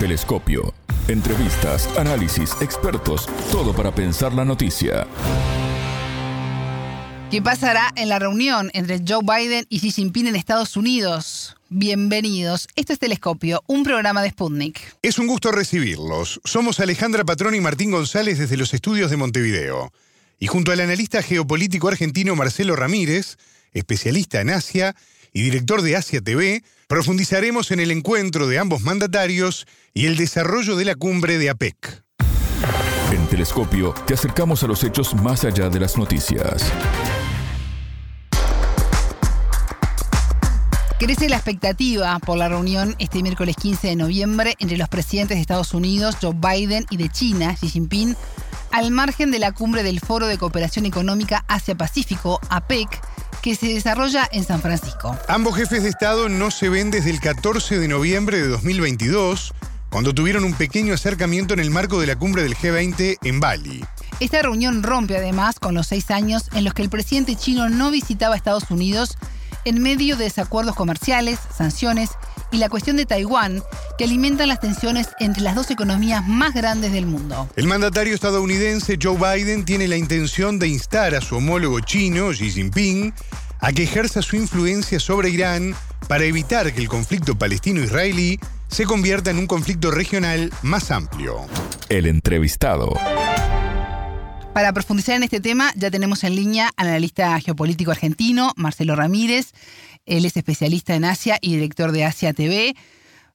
Telescopio. Entrevistas, análisis, expertos, todo para pensar la noticia. ¿Qué pasará en la reunión entre Joe Biden y Xi Jinping en Estados Unidos? Bienvenidos. Esto es Telescopio, un programa de Sputnik. Es un gusto recibirlos. Somos Alejandra Patrón y Martín González desde los estudios de Montevideo. Y junto al analista geopolítico argentino Marcelo Ramírez, especialista en Asia y director de Asia TV, profundizaremos en el encuentro de ambos mandatarios y el desarrollo de la cumbre de APEC. En Telescopio te acercamos a los hechos más allá de las noticias. Crece la expectativa por la reunión este miércoles 15 de noviembre entre los presidentes de Estados Unidos, Joe Biden, y de China, Xi Jinping, al margen de la cumbre del Foro de Cooperación Económica Asia-Pacífico, APEC, que se desarrolla en San Francisco. Ambos jefes de Estado no se ven desde el 14 de noviembre de 2022, cuando tuvieron un pequeño acercamiento en el marco de la cumbre del G20 en Bali. Esta reunión rompe además con los seis años en los que el presidente chino no visitaba Estados Unidos en medio de desacuerdos comerciales, sanciones y la cuestión de Taiwán, que alimentan las tensiones entre las dos economías más grandes del mundo. El mandatario estadounidense Joe Biden tiene la intención de instar a su homólogo chino, Xi Jinping, a que ejerza su influencia sobre Irán para evitar que el conflicto palestino-israelí se convierta en un conflicto regional más amplio. El entrevistado. Para profundizar en este tema, ya tenemos en línea al analista geopolítico argentino, Marcelo Ramírez. Él es especialista en Asia y director de Asia TV.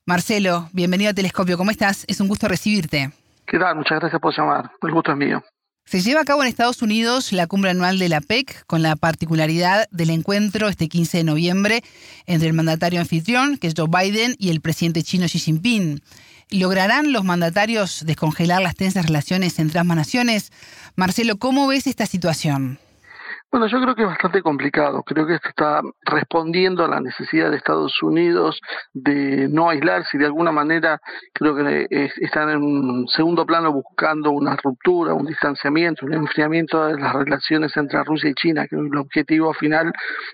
Marcelo, bienvenido a Telescopio. ¿Cómo estás? Es un gusto recibirte. ¿Qué tal? Muchas gracias por llamar. El gusto es mío. Se lleva a cabo en Estados Unidos la cumbre anual de la PEC, con la particularidad del encuentro este 15 de noviembre entre el mandatario anfitrión, que es Joe Biden, y el presidente chino Xi Jinping. ¿Lograrán los mandatarios descongelar las tensas relaciones entre ambas naciones? Marcelo, ¿cómo ves esta situación? Bueno, yo creo que es bastante complicado. Creo que esto está respondiendo a la necesidad de Estados Unidos de no aislarse y de alguna manera creo que están en un segundo plano buscando una ruptura, un distanciamiento, un enfriamiento de las relaciones entre Rusia y China. que el objetivo final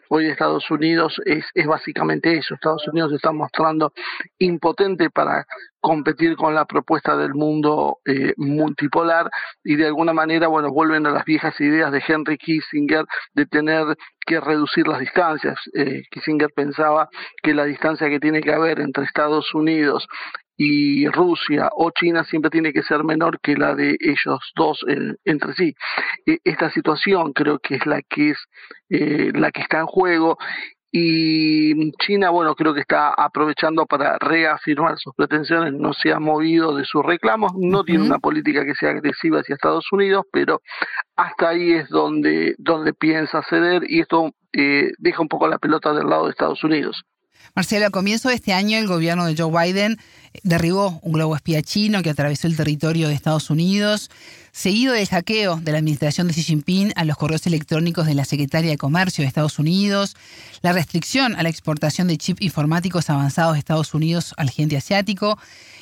hoy de Estados Unidos es, es básicamente eso. Estados Unidos se está mostrando impotente para competir con la propuesta del mundo eh, multipolar y de alguna manera, bueno, vuelven a las viejas ideas de Henry Kissinger de tener que reducir las distancias. Eh, Kissinger pensaba que la distancia que tiene que haber entre Estados Unidos y Rusia o China siempre tiene que ser menor que la de ellos dos entre sí. E, esta situación creo que es la que es eh, la que está en juego y China, bueno, creo que está aprovechando para reafirmar sus pretensiones, no se ha movido de sus reclamos, no tiene una política que sea agresiva hacia Estados Unidos, pero hasta ahí es donde, donde piensa ceder y esto eh, deja un poco la pelota del lado de Estados Unidos. Marcelo, a comienzo de este año el gobierno de Joe Biden derribó un globo espía chino que atravesó el territorio de Estados Unidos, seguido del hackeo de la administración de Xi Jinping a los correos electrónicos de la Secretaria de Comercio de Estados Unidos, la restricción a la exportación de chips informáticos avanzados de Estados Unidos al gigante asiático.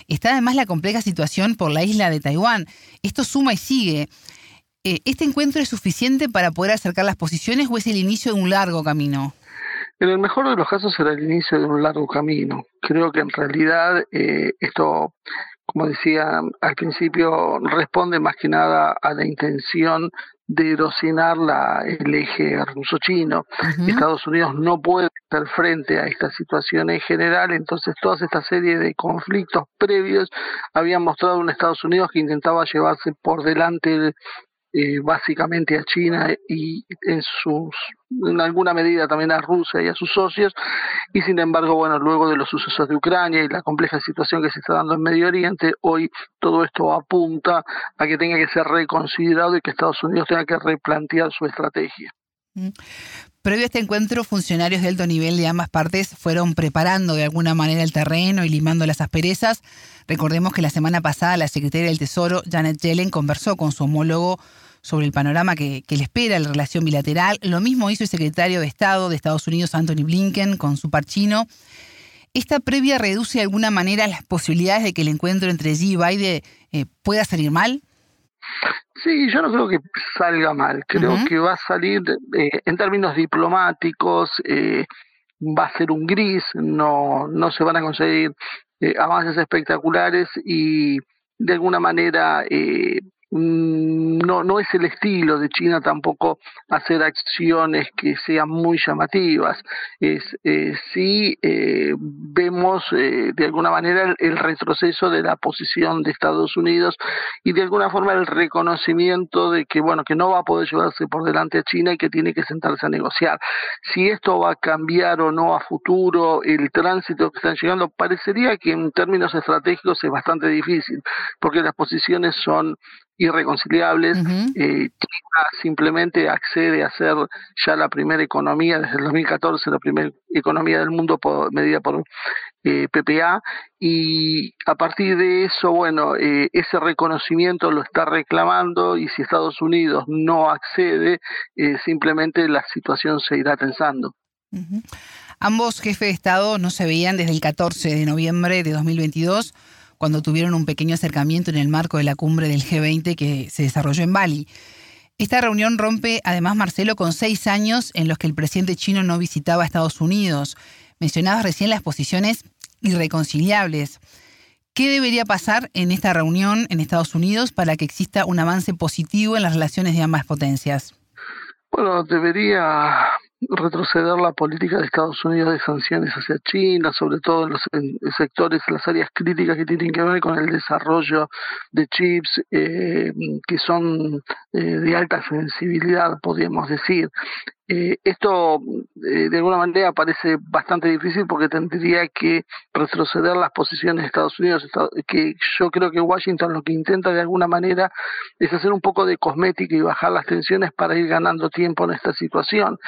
Está además la compleja situación por la isla de Taiwán. Esto suma y sigue. Eh, ¿Este encuentro es suficiente para poder acercar las posiciones o es el inicio de un largo camino? En el mejor de los casos será el inicio de un largo camino. Creo que en realidad eh, esto, como decía al principio, responde más que nada a la intención de erosionar la, el eje ruso-chino. Estados Unidos no puede estar frente a esta situación en general, entonces toda esta serie de conflictos previos habían mostrado un Estados Unidos que intentaba llevarse por delante eh, básicamente a China y en sus en alguna medida también a Rusia y a sus socios y sin embargo bueno luego de los sucesos de Ucrania y la compleja situación que se está dando en Medio Oriente hoy todo esto apunta a que tenga que ser reconsiderado y que Estados Unidos tenga que replantear su estrategia mm. Previo a este encuentro, funcionarios de alto nivel de ambas partes fueron preparando de alguna manera el terreno y limando las asperezas. Recordemos que la semana pasada la secretaria del Tesoro, Janet Yellen, conversó con su homólogo sobre el panorama que, le espera la relación bilateral. Lo mismo hizo el secretario de Estado de Estados Unidos, Anthony Blinken, con su par chino. ¿Esta previa reduce de alguna manera las posibilidades de que el encuentro entre Xi y Biden eh, pueda salir mal? Sí, yo no creo que salga mal, creo que va a salir eh, en términos diplomáticos, eh, va a ser un gris, no, no se van a conseguir avances espectaculares y de alguna manera eh, no, no es el estilo de China tampoco hacer acciones que sean muy llamativas. Es, eh, sí eh, vemos eh, de alguna manera el, retroceso de la posición de Estados Unidos y de alguna forma el reconocimiento de que bueno que no va a poder llevarse por delante a China y que tiene que sentarse a negociar. Si esto va a cambiar o no a futuro el tránsito que están llegando, parecería que en términos estratégicos es bastante difícil porque las posiciones son irreconciliables. Eh, China simplemente accede a ser ya la primera economía desde el 2014, la primera economía del mundo medida por eh, PPA y a partir de eso, bueno, eh, ese reconocimiento lo está reclamando y si Estados Unidos no accede, simplemente la situación se irá tensando. Ambos jefes de Estado no se veían desde el 14 de noviembre de 2022 cuando tuvieron un pequeño acercamiento en el marco de la cumbre del G20 que se desarrolló en Bali. Esta reunión rompe, además, Marcelo, con seis años en los que el presidente chino no visitaba a Estados Unidos. Mencionabas recién las posiciones irreconciliables. ¿Qué debería pasar en esta reunión en Estados Unidos para que exista un avance positivo en las relaciones de ambas potencias? Bueno, debería retroceder la política de Estados Unidos de sanciones hacia China, sobre todo en los sectores, en las áreas críticas que tienen que ver con el desarrollo de chips eh, que son eh, de alta sensibilidad, podríamos decir. Eh, esto eh, de alguna manera parece bastante difícil porque tendría que retroceder las posiciones de Estados Unidos, que yo creo que Washington lo que intenta de alguna manera es hacer un poco de cosmética y bajar las tensiones para ir ganando tiempo en esta situación.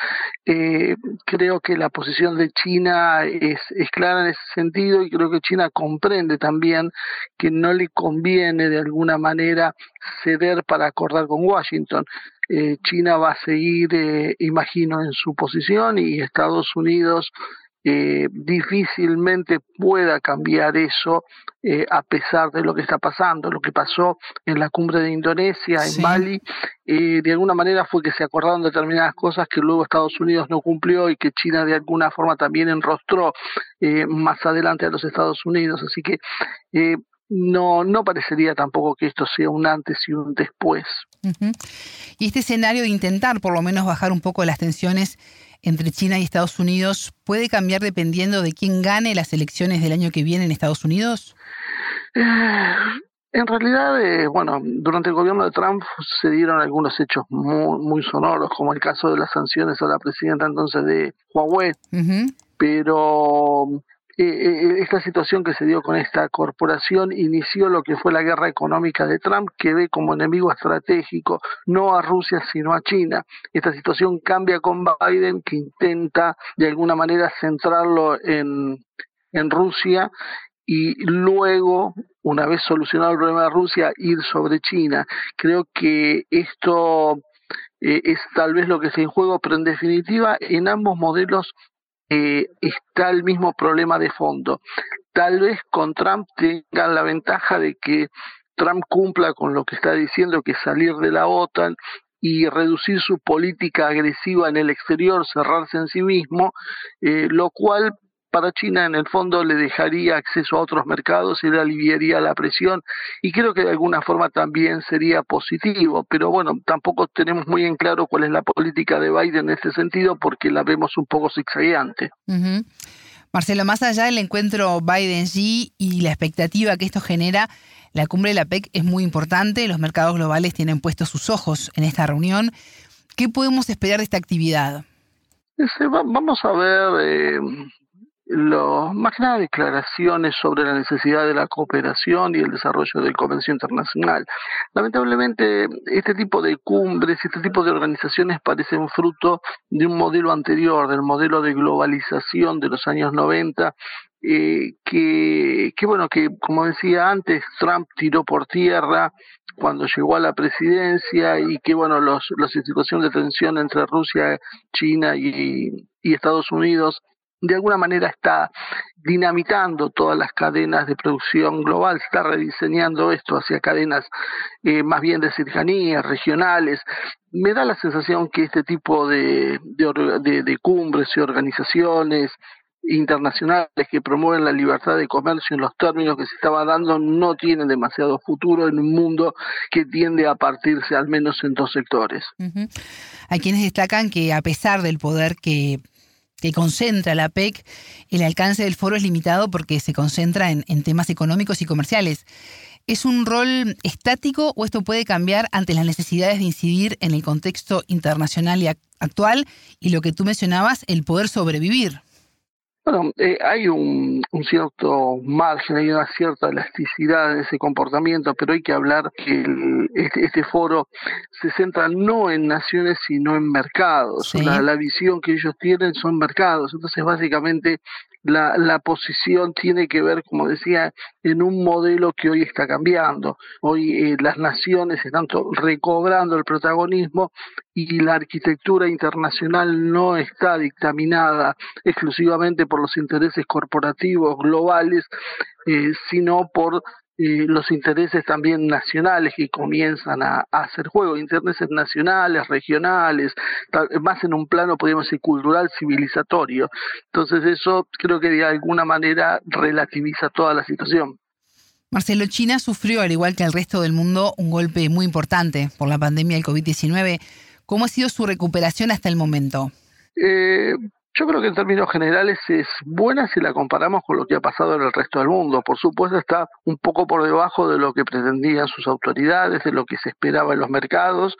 Eh, creo que la posición de China es, es clara en ese sentido y creo que China comprende también que no le conviene de alguna manera ceder para acordar con Washington. Eh, China va a seguir, eh, imagino, en su posición y Estados Unidos eh, difícilmente pueda cambiar eso a pesar de lo que está pasando. Lo que pasó en la cumbre de Indonesia, en Bali, de alguna manera fue que se acordaron determinadas cosas que luego Estados Unidos no cumplió y que China de alguna forma también enrostró más adelante a los Estados Unidos. Así que no, no parecería tampoco que esto sea un antes y un después. Y este escenario de intentar por lo menos bajar un poco las tensiones entre China y Estados Unidos puede cambiar dependiendo de quién gane las elecciones del año que viene en Estados Unidos? Eh, en realidad, eh, bueno, durante el gobierno de Trump se dieron algunos hechos muy, muy sonoros, como el caso de las sanciones a la presidenta entonces de Huawei, pero eh, eh, esta situación que se dio con esta corporación inició lo que fue la guerra económica de Trump, que ve como enemigo estratégico no a Rusia, sino a China. Esta situación cambia con Biden, que intenta de alguna manera centrarlo en, en Rusia y luego, una vez solucionado el problema de Rusia, ir sobre China. Creo que esto eh, es tal vez lo que está en juego, pero en definitiva, en ambos modelos eh, está el mismo problema de fondo. Tal vez con Trump tengan la ventaja de que Trump cumpla con lo que está diciendo, que salir de la OTAN y reducir su política agresiva en el exterior, cerrarse en sí mismo, eh, lo cual para China en el fondo le dejaría acceso a otros mercados y le aliviaría la presión y creo que de alguna forma también sería positivo, pero bueno, tampoco tenemos muy en claro cuál es la política de Biden en este sentido porque la vemos un poco zigzagueante. Marcelo, más allá del encuentro Biden-Xi y la expectativa que esto genera, la cumbre de la PEC es muy importante, los mercados globales tienen puestos sus ojos en esta reunión. ¿Qué podemos esperar de esta actividad? Vamos a ver eh, lo, más que nada declaraciones sobre la necesidad de la cooperación y el desarrollo del comercio internacional. Lamentablemente, este tipo de cumbres, este tipo de organizaciones parecen fruto de un modelo anterior, del modelo de globalización de los años 90, eh, que, que, bueno, que como decía antes, Trump tiró por tierra cuando llegó a la presidencia y que bueno, los, la situación de tensión entre Rusia, China y, y Estados Unidos de alguna manera está dinamitando todas las cadenas de producción global, está rediseñando esto hacia cadenas eh, más bien de cercanías, regionales. Me da la sensación que este tipo de, de, de, cumbres y organizaciones internacionales que promueven la libertad de comercio en los términos que se estaba dando no tienen demasiado futuro en un mundo que tiende a partirse al menos en dos sectores. Hay quienes destacan que a pesar del poder que que concentra la PEC, el alcance del foro es limitado porque se concentra en, temas económicos y comerciales. ¿Es un rol estático o esto puede cambiar ante las necesidades de incidir en el contexto internacional y actual y lo que tú mencionabas, el poder sobrevivir? Bueno, eh, hay un, cierto margen, hay una cierta elasticidad en ese comportamiento, pero hay que hablar que este, este, foro se centra no en naciones, sino en mercados. La, la, visión que ellos tienen son mercados. Entonces, básicamente, la, la posición tiene que ver, como decía, en un modelo que hoy está cambiando. Hoy eh, las naciones están recobrando el protagonismo y la arquitectura internacional no está dictaminada exclusivamente por los intereses corporativos globales, eh, sino por los intereses también nacionales que comienzan a, hacer juego, intereses nacionales, regionales, más en un plano, podríamos decir, cultural, civilizatorio. Entonces eso creo que de alguna manera relativiza toda la situación. Marcelo, China sufrió, al igual que el resto del mundo, un golpe muy importante por la pandemia del COVID-19. ¿Cómo ha sido su recuperación hasta el momento? Eh, yo creo que en términos generales es buena si la comparamos con lo que ha pasado en el resto del mundo. Por supuesto está un poco por debajo de lo que pretendían sus autoridades, de lo que se esperaba en los mercados.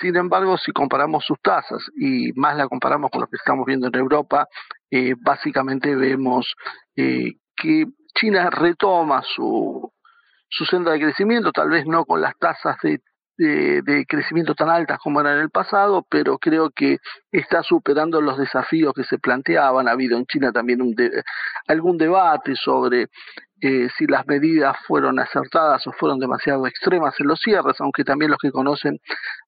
Sin embargo, si comparamos sus tasas y más la comparamos con lo que estamos viendo en Europa, eh, básicamente vemos eh, que China retoma su, su senda de crecimiento, tal vez no con las tasas de de, crecimiento tan altas como era en el pasado, pero creo que está superando los desafíos que se planteaban. Ha habido en China también un algún debate sobre eh, si las medidas fueron acertadas o fueron demasiado extremas en los cierres, aunque también los que conocen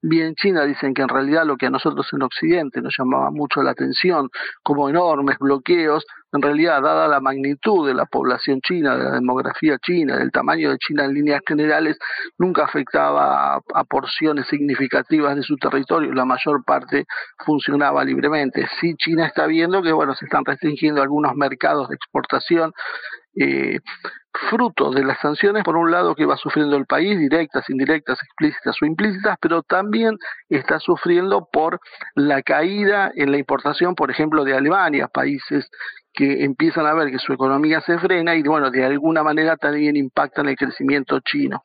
bien China dicen que en realidad lo que a nosotros en Occidente nos llamaba mucho la atención, como enormes bloqueos, en realidad, dada la magnitud de la población china, de la demografía china, del tamaño de China en líneas generales, nunca afectaba a, porciones significativas de su territorio, la mayor parte funcionaba libremente. Sí, China está viendo que bueno, se están restringiendo algunos mercados de exportación eh, fruto de las sanciones, por un lado, que va sufriendo el país, directas, indirectas, explícitas o implícitas, pero también está sufriendo por la caída en la importación, por ejemplo, de Alemania, países que empiezan a ver que su economía se frena y, bueno, de alguna manera también impactan el crecimiento chino.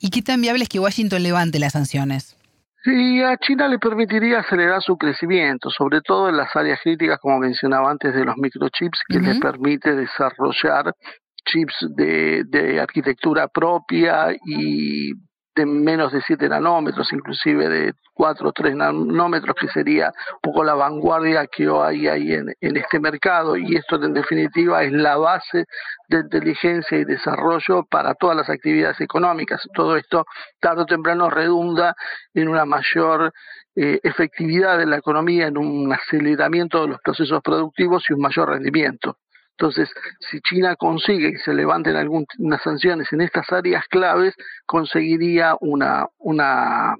¿Y qué tan viable es que Washington levante las sanciones? Sí, a China le permitiría acelerar su crecimiento, sobre todo en las áreas críticas, como mencionaba antes, de los microchips, que le permite desarrollar chips de, de arquitectura propia y de menos de 7 nanómetros, inclusive de 4 o 3 nanómetros, que sería un poco la vanguardia que hoy hay en, en este mercado. Y esto, en definitiva, es la base de inteligencia y desarrollo para todas las actividades económicas. Todo esto, tarde o temprano, redunda en una mayor eh, efectividad de la economía, en un aceleramiento de los procesos productivos y un mayor rendimiento. Entonces, si China consigue que se levanten algunas sanciones en estas áreas claves, conseguiría una, una,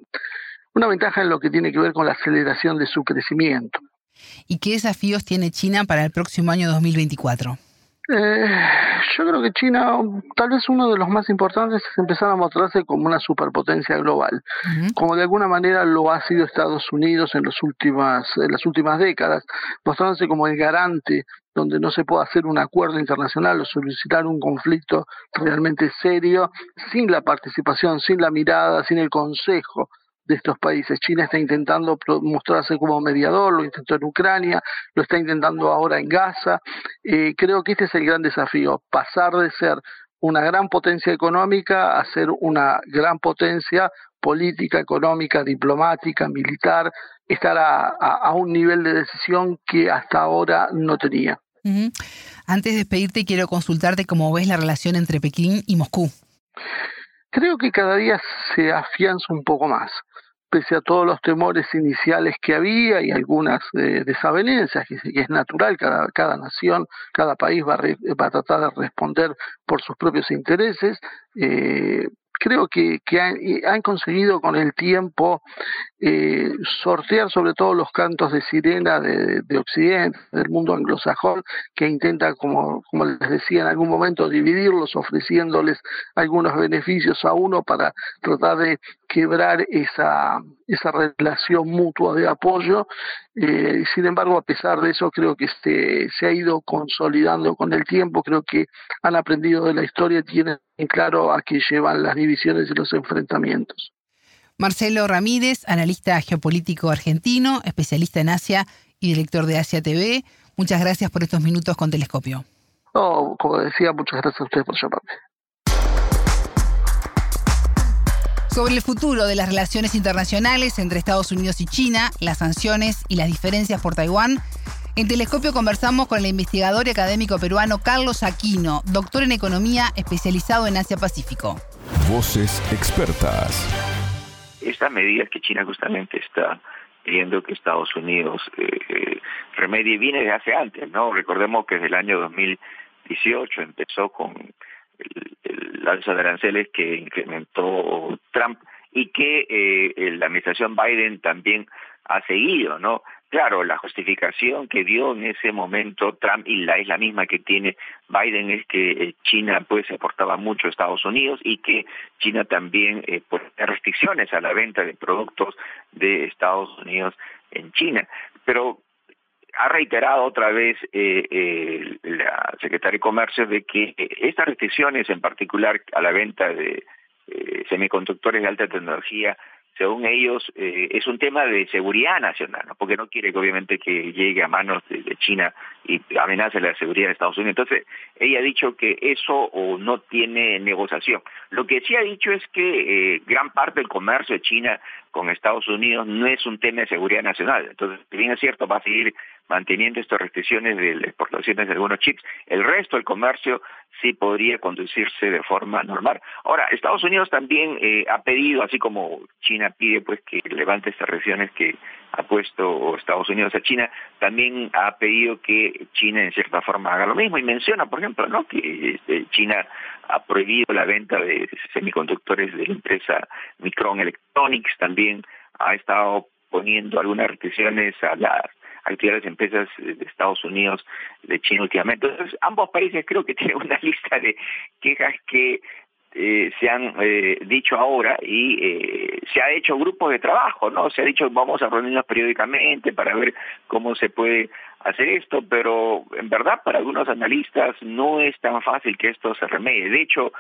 una ventaja en lo que tiene que ver con la aceleración de su crecimiento. ¿Y qué desafíos tiene China para el próximo año 2024? Eh, yo creo que China, tal vez uno de los más importantes es empezar a mostrarse como una superpotencia global, como de alguna manera lo ha sido Estados Unidos en, los últimas, en las últimas décadas, mostrándose como el garante donde no se puede hacer un acuerdo internacional o solicitar un conflicto realmente serio sin la participación, sin la mirada, sin el consejo de estos países. China está intentando mostrarse como mediador, lo intentó en Ucrania, lo está intentando ahora en Gaza. Eh, creo que este es el gran desafío, pasar de ser una gran potencia económica a ser una gran potencia política, económica, diplomática, militar, estar a, un nivel de decisión que hasta ahora no tenía. Antes de despedirte, quiero consultarte cómo ves la relación entre Pekín y Moscú. Creo que cada día se afianza un poco más pese a todos los temores iniciales que había y algunas eh, desavenencias, que, es natural, cada, cada nación, cada país va a, va a tratar de responder por sus propios intereses, eh, creo que, que han, conseguido con el tiempo eh, sortear sobre todo los cantos de sirena de, de, Occidente, del mundo anglosajón, que intenta, como, como les decía en algún momento, dividirlos, ofreciéndoles algunos beneficios a uno para tratar de quebrar esa, esa relación mutua de apoyo. Eh, sin embargo, a pesar de eso, creo que este, se ha ido consolidando con el tiempo, creo que han aprendido de la historia, tienen claro a qué llevan las divisiones y los enfrentamientos. Marcelo Ramírez, analista geopolítico argentino, especialista en Asia y director de Asia TV. Muchas gracias por estos minutos con Telescopio. como decía, muchas gracias a ustedes por llamarme. Sobre el futuro de las relaciones internacionales entre Estados Unidos y China, las sanciones y las diferencias por Taiwán, en Telescopio conversamos con el investigador y académico peruano Carlos Aquino, doctor en economía especializado en Asia Pacífico. Voces expertas. Estas medidas que China justamente está pidiendo que Estados Unidos eh, eh, remedie viene desde hace antes, ¿no? Recordemos que desde el año 2018 empezó con el, alza de aranceles que incrementó Trump y que eh, la administración Biden también ha seguido, ¿no? Claro, la justificación que dio en ese momento Trump y la es la misma que tiene Biden es que eh, China pues aportaba mucho a Estados Unidos y que China también eh, pone restricciones a la venta de productos de Estados Unidos en China. Pero ha reiterado otra vez eh, eh, la Secretaria de Comercio de que estas restricciones, en particular a la venta de eh, semiconductores de alta tecnología, según ellos, eh, es un tema de seguridad nacional, porque no quiere que obviamente que llegue a manos de, China y amenace la seguridad de Estados Unidos. Entonces, ella ha dicho que eso no tiene negociación. Lo que sí ha dicho es que eh, gran parte del comercio de China con Estados Unidos no es un tema de seguridad nacional. Entonces, si bien es cierto, va a seguir manteniendo estas restricciones de exportaciones de algunos chips, el resto del comercio sí podría conducirse de forma normal. Ahora, Estados Unidos también eh, ha pedido, así como China pide pues que levante estas restricciones que ha puesto Estados Unidos a China, también ha pedido que China en cierta forma haga lo mismo y menciona, por ejemplo, ¿no? que este, China ha prohibido la venta de semiconductores de la empresa Micron Electronics, también ha estado poniendo algunas restricciones a las actividades de empresas de Estados Unidos, de China últimamente. Entonces, ambos países creo que tienen una lista de quejas que eh, se han eh, dicho ahora y eh, se ha hecho grupos de trabajo, ¿no? Se ha dicho vamos a reunirnos periódicamente para ver cómo se puede hacer esto, pero en verdad para algunos analistas no es tan fácil que esto se remedie. De hecho,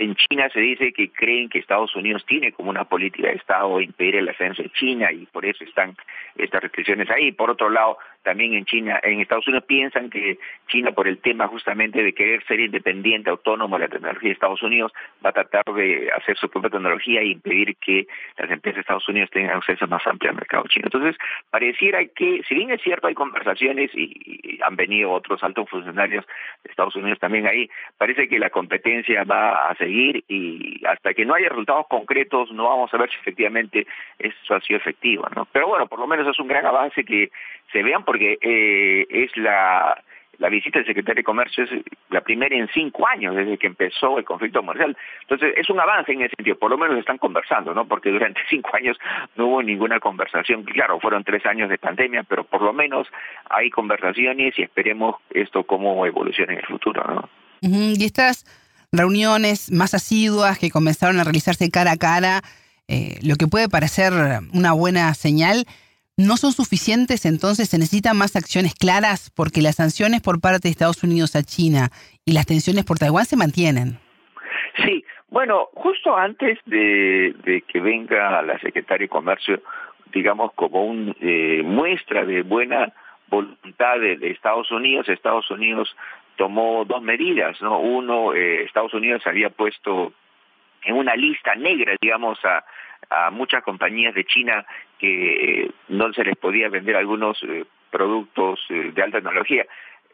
en China se dice que creen que Estados Unidos tiene como una política de Estado impedir el ascenso de China y por eso están estas restricciones ahí. Por otro lado, también en China, en Estados Unidos piensan que China por el tema justamente de querer ser independiente, autónomo de la tecnología de Estados Unidos, va a tratar de hacer su propia tecnología e impedir que las empresas de Estados Unidos tengan acceso más amplio al mercado chino. Entonces, pareciera que, si bien es cierto, hay conversaciones y, han venido otros altos funcionarios de Estados Unidos también ahí, parece que la competencia va a seguir y hasta que no haya resultados concretos no vamos a ver si efectivamente eso ha sido efectivo, ¿no? Pero bueno, por lo menos es un gran avance que se vean porque eh, es la, la visita del secretario de Comercio es la primera en cinco años desde que empezó el conflicto comercial. Entonces, es un avance en ese sentido, por lo menos están conversando, ¿no? Porque durante cinco años no hubo ninguna conversación. Claro, fueron tres años de pandemia, pero por lo menos hay conversaciones y esperemos esto cómo evolucione en el futuro, ¿no? Y estas reuniones más asiduas que comenzaron a realizarse cara a cara, eh, lo que puede parecer una buena señal, no son suficientes, entonces se necesitan más acciones claras porque las sanciones por parte de Estados Unidos a China y las tensiones por Taiwán se mantienen. Sí, bueno, justo antes de, que venga la secretaria de Comercio, digamos como una eh, muestra de buena voluntad de, Estados Unidos, Estados Unidos tomó dos medidas, ¿no? Uno, eh, Estados Unidos había puesto en una lista negra, digamos, a, a muchas compañías de China que no se les podía vender algunos eh, productos eh, de alta tecnología.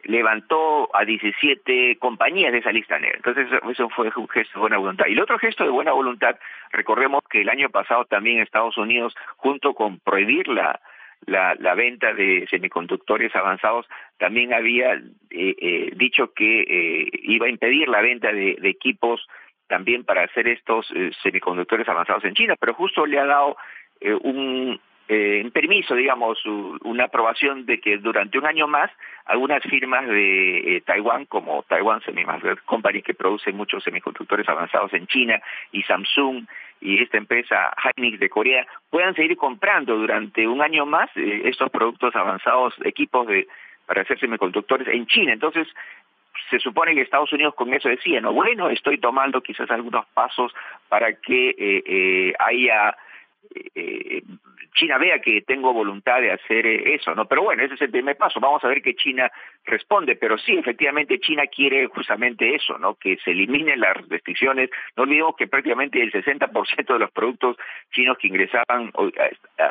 Levantó a 17 compañías de esa lista negra. Entonces, eso fue un gesto de buena voluntad. Y el otro gesto de buena voluntad, recordemos que el año pasado también Estados Unidos, junto con prohibir la, la, venta de semiconductores avanzados, también había eh, dicho que iba a impedir la venta de equipos también para hacer estos eh, semiconductores avanzados en China, pero justo le ha dado eh, un, eh, permiso, digamos, una aprobación de que durante un año más algunas firmas de Taiwán, como Taiwan Semiconductor Company, que produce muchos semiconductores avanzados en China, y Samsung y esta empresa Hynix de Corea, puedan seguir comprando durante un año más estos productos avanzados, equipos de para hacer semiconductores en China. Entonces, se supone que Estados Unidos con eso decía, no, bueno, estoy tomando quizás algunos pasos para que eh, eh, haya eh, China vea que tengo voluntad de hacer eso, ¿no? Pero bueno, ese es el primer paso. Vamos a ver que China responde, pero sí, efectivamente, China quiere justamente eso, ¿no? Que se eliminen las restricciones. No olvidemos que prácticamente el 60% de los productos chinos que ingresaban o,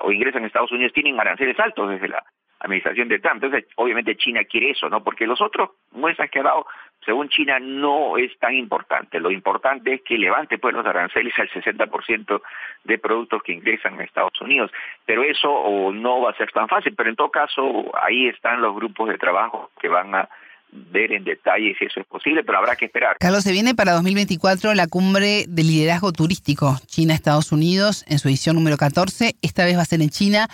o ingresan a Estados Unidos tienen aranceles altos desde la administración de Trump. Entonces, obviamente China quiere eso, ¿no? Porque los otros muestras que ha dado, según China, no es tan importante. Lo importante es que levante pues los aranceles al 60% de productos que ingresan a Estados Unidos. Pero eso no va a ser tan fácil, pero en todo caso, ahí están los grupos de trabajo que van a ver en detalle si eso es posible, pero habrá que esperar. Carlos, se viene para 2024 la cumbre de liderazgo turístico China-Estados Unidos en su edición número 14. Esta vez va a ser en China.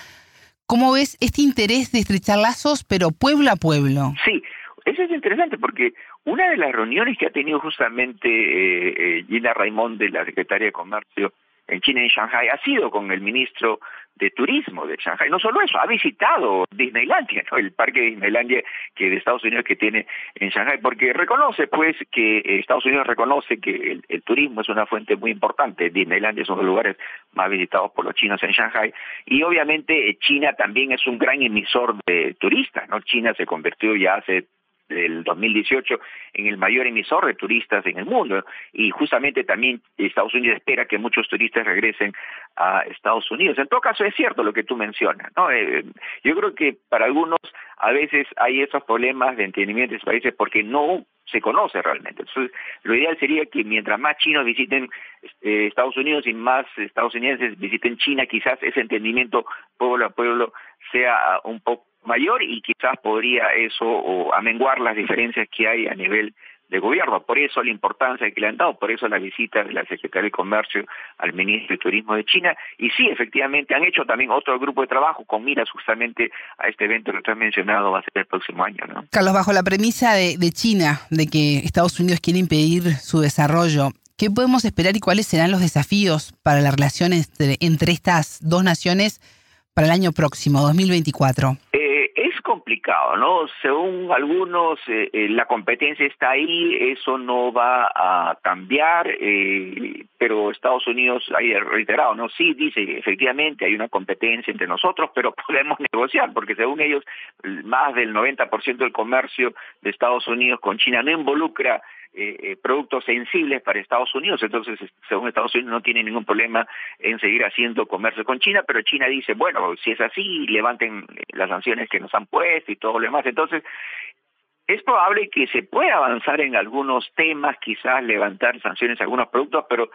¿Cómo ves este interés de estrechar lazos, pero pueblo a pueblo? Sí, eso es interesante porque una de las reuniones que ha tenido justamente eh, eh, Gina Raimond, de la Secretaria de Comercio en China, en Shanghai, ha sido con el ministro de turismo de Shanghai. No solo eso, ha visitado Disneylandia, ¿no? el parque de Disneylandia que de Estados Unidos que tiene en Shanghai, porque reconoce pues que Estados Unidos reconoce que el, turismo es una fuente muy importante. Disneylandia es uno de los lugares más visitados por los chinos en Shanghai y obviamente eh, China también es un gran emisor de turistas, ¿no? China se convirtió ya hace del 2018 en el mayor emisor de turistas en el mundo y justamente también Estados Unidos espera que muchos turistas regresen a Estados Unidos. En todo caso es cierto lo que tú mencionas, ¿no? Eh, yo creo que para algunos a veces hay esos problemas de entendimiento de países porque no se conoce realmente. Entonces, lo ideal sería que mientras más chinos visiten eh, Estados Unidos y más estadounidenses visiten China, quizás ese entendimiento pueblo a pueblo sea un poco mayor y quizás podría eso o amenguar las diferencias que hay a nivel de gobierno. Por eso la importancia que le han dado, por eso la visita de la Secretaria de Comercio al ministro de Turismo de China. Y sí, efectivamente, han hecho también otro grupo de trabajo con miras justamente a este evento que tú has mencionado, va a ser el próximo año. ¿no? Carlos, bajo la premisa de, de China, de que Estados Unidos quiere impedir su desarrollo, ¿qué podemos esperar y cuáles serán los desafíos para la relación entre, entre estas dos naciones para el año próximo, 2024? Complicado, ¿no? Según algunos, eh, eh, la competencia está ahí, eso no va a cambiar, eh, pero Estados Unidos ha reiterado, ¿no? Sí, dice, efectivamente hay una competencia entre nosotros, pero podemos negociar, porque según ellos, más del 90% del comercio de Estados Unidos con China no involucra eh, eh, productos sensibles para Estados Unidos. Entonces, según Estados Unidos, no tiene ningún problema en seguir haciendo comercio con China, pero China dice, bueno, si es así, levanten las sanciones que nos han puesto y todo lo demás. Entonces, es probable que se pueda avanzar en algunos temas, quizás levantar sanciones a algunos productos, pero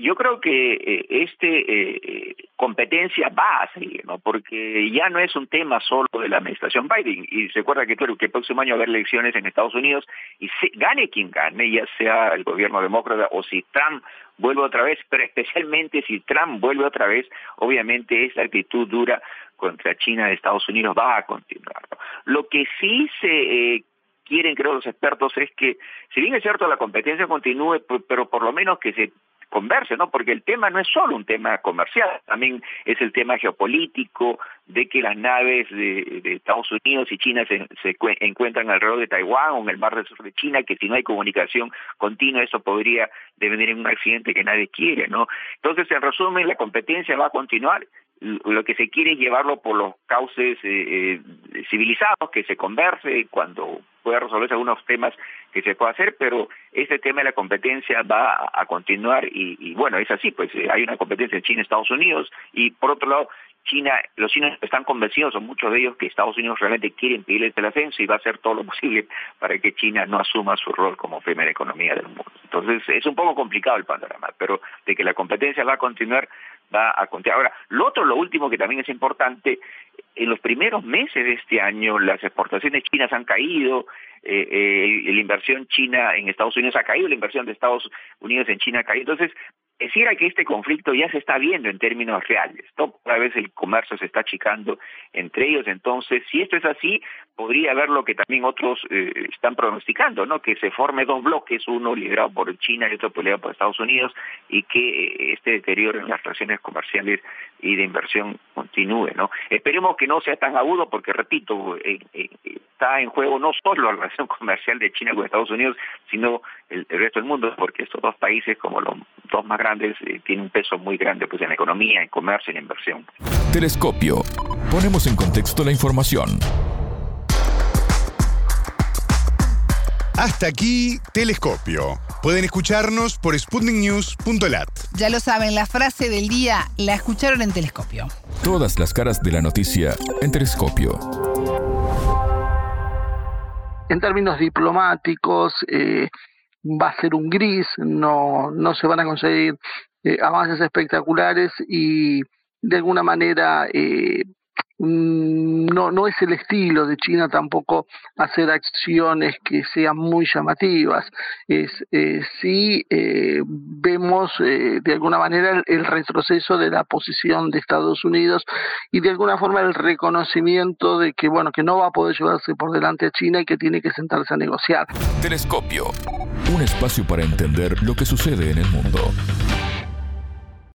yo creo que eh, este eh, competencia va a seguir, ¿no? Porque ya no es un tema solo de la administración Biden. Y recuerda que, que el próximo año va a haber elecciones en Estados Unidos y gane quien gane, ya sea el gobierno demócrata o si Trump vuelve otra vez, pero especialmente si Trump vuelve otra vez, obviamente esa actitud dura contra China de Estados Unidos va a continuar. Lo que sí se eh, quieren, creo los expertos, es que, si bien es cierto la competencia continúe, pero por lo menos que se converse, ¿no? Porque el tema no es solo un tema comercial, también es el tema geopolítico, de que las naves de, Estados Unidos y China se, encuentran alrededor de Taiwán o en el mar del sur de China, que si no hay comunicación continua eso podría devenir en un accidente que nadie quiere, ¿no? Entonces, en resumen, la competencia va a continuar lo que se quiere es llevarlo por los cauces eh, eh, civilizados, que se converse cuando pueda resolverse algunos temas que se pueda hacer, pero este tema de la competencia va a, continuar y, bueno, es así, pues eh, hay una competencia en China, Estados Unidos y por otro lado, China, los chinos están convencidos, son muchos de ellos, que Estados Unidos realmente quiere impedir el ascenso y va a hacer todo lo posible para que China no asuma su rol como primera economía del mundo. Entonces es un poco complicado el panorama, pero de que la competencia va a continuar, va a continuar. Ahora, lo otro, lo último que también es importante, en los primeros meses de este año las exportaciones chinas han caído, eh, eh, la inversión china en Estados Unidos ha caído, la inversión de Estados Unidos en China ha caído. Entonces, Decía que este conflicto ya se está viendo en términos reales. Cada vez el comercio se está achicando entre ellos. Entonces, si esto es así, podría haber lo que también otros eh, están pronosticando, ¿no? Que se forme dos bloques, uno liderado por China y otro liderado por Estados Unidos, y que eh, este deterioro en las relaciones comerciales y de inversión continúe, ¿no? Esperemos que no sea tan agudo, porque repito, eh, está en juego no solo la relación comercial de China con Estados Unidos, sino el resto del mundo, porque estos dos países, como los dos más grandes, tienen un peso muy grande pues en la economía, en comercio, en inversión. Telescopio. Ponemos en contexto la información. Hasta aquí, Telescopio. Pueden escucharnos por sputniknews.lat. Ya lo saben, la frase del día la escucharon en Telescopio. Todas las caras de la noticia en Telescopio. En términos diplomáticos, eh, va a ser un gris, no, no se van a conseguir eh, avances espectaculares y de alguna manera eh, no, no es el estilo de China tampoco hacer acciones que sean muy llamativas. Es, eh, sí eh, vemos eh, de alguna manera el, retroceso de la posición de Estados Unidos y de alguna forma el reconocimiento de que bueno que no va a poder llevarse por delante a China y que tiene que sentarse a negociar. Telescopio, un espacio para entender lo que sucede en el mundo.